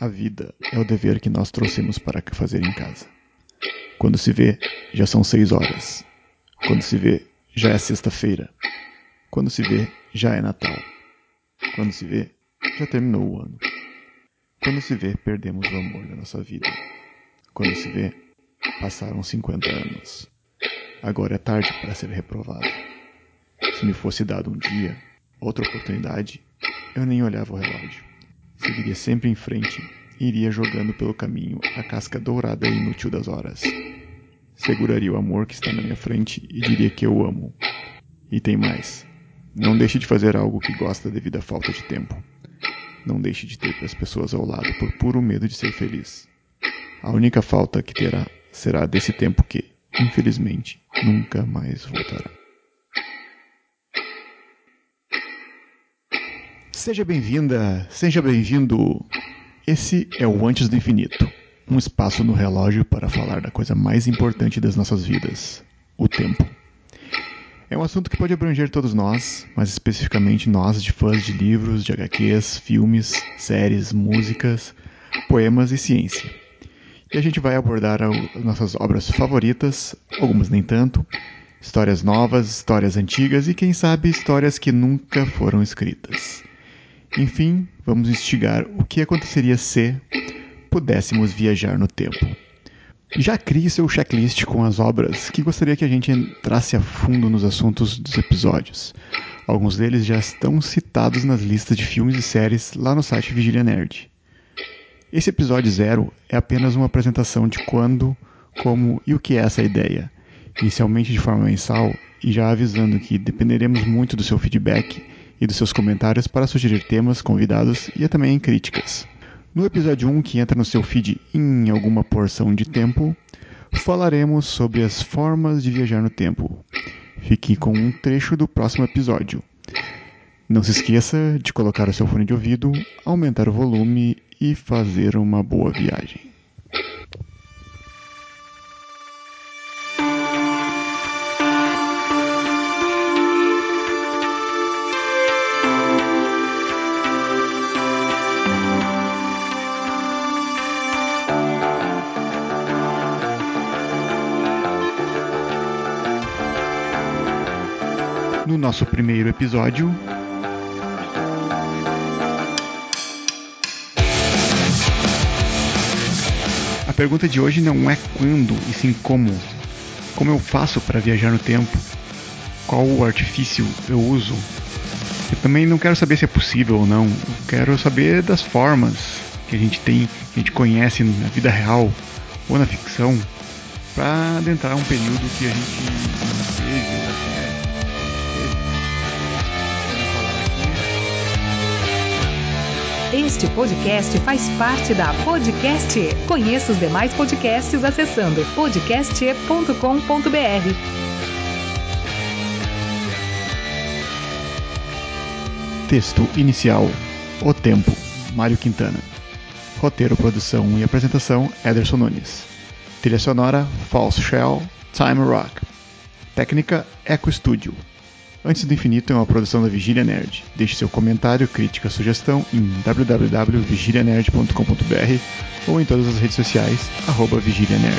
A vida é o dever que nós trouxemos para fazer em casa. Quando se vê, já são seis horas. Quando se vê, já é sexta-feira. Quando se vê, já é Natal. Quando se vê, já terminou o ano. Quando se vê, perdemos o amor da nossa vida. Quando se vê, passaram 50 anos. Agora é tarde para ser reprovado. Se me fosse dado um dia, outra oportunidade, eu nem olhava o relógio. Seguiria sempre em frente e iria jogando pelo caminho a casca dourada e inútil das horas. Seguraria o amor que está na minha frente e diria que eu amo. E tem mais. Não deixe de fazer algo que gosta devido à falta de tempo. Não deixe de ter as pessoas ao lado por puro medo de ser feliz. A única falta que terá será desse tempo que, infelizmente, nunca mais voltará. Seja bem-vinda, seja bem-vindo. Esse é o Antes do Infinito um espaço no relógio para falar da coisa mais importante das nossas vidas: o tempo. É um assunto que pode abranger todos nós, mas especificamente nós de fãs de livros, de HQs, filmes, séries, músicas, poemas e ciência. E a gente vai abordar as nossas obras favoritas, algumas nem tanto, histórias novas, histórias antigas e quem sabe histórias que nunca foram escritas. Enfim, vamos instigar o que aconteceria se pudéssemos viajar no tempo. Já crie seu checklist com as obras que gostaria que a gente entrasse a fundo nos assuntos dos episódios. Alguns deles já estão citados nas listas de filmes e séries lá no site Vigília Nerd. Esse episódio zero é apenas uma apresentação de quando, como e o que é essa ideia, inicialmente de forma mensal e já avisando que dependeremos muito do seu feedback e dos seus comentários para sugerir temas, convidados e também críticas. No episódio 1, que entra no seu feed em alguma porção de tempo, falaremos sobre as formas de viajar no tempo. Fique com um trecho do próximo episódio. Não se esqueça de colocar o seu fone de ouvido, aumentar o volume e fazer uma boa viagem. Nosso primeiro episódio, a pergunta de hoje não é quando, e sim como. Como eu faço para viajar no tempo? Qual o artifício eu uso? Eu também não quero saber se é possível ou não. Eu quero saber das formas que a gente tem, que a gente conhece na vida real ou na ficção, para adentrar um período que a gente não Este podcast faz parte da Podcast. E. Conheça os demais podcasts acessando podcast.com.br. Texto inicial: O Tempo, Mário Quintana. Roteiro, produção e apresentação: Ederson Nunes. Trilha sonora: False Shell, Time Rock. Técnica: Eco Studio. Antes do Infinito é uma produção da Vigília Nerd. Deixe seu comentário, crítica, sugestão em www.vigilianerd.com.br ou em todas as redes sociais, arroba Vigília Nerd.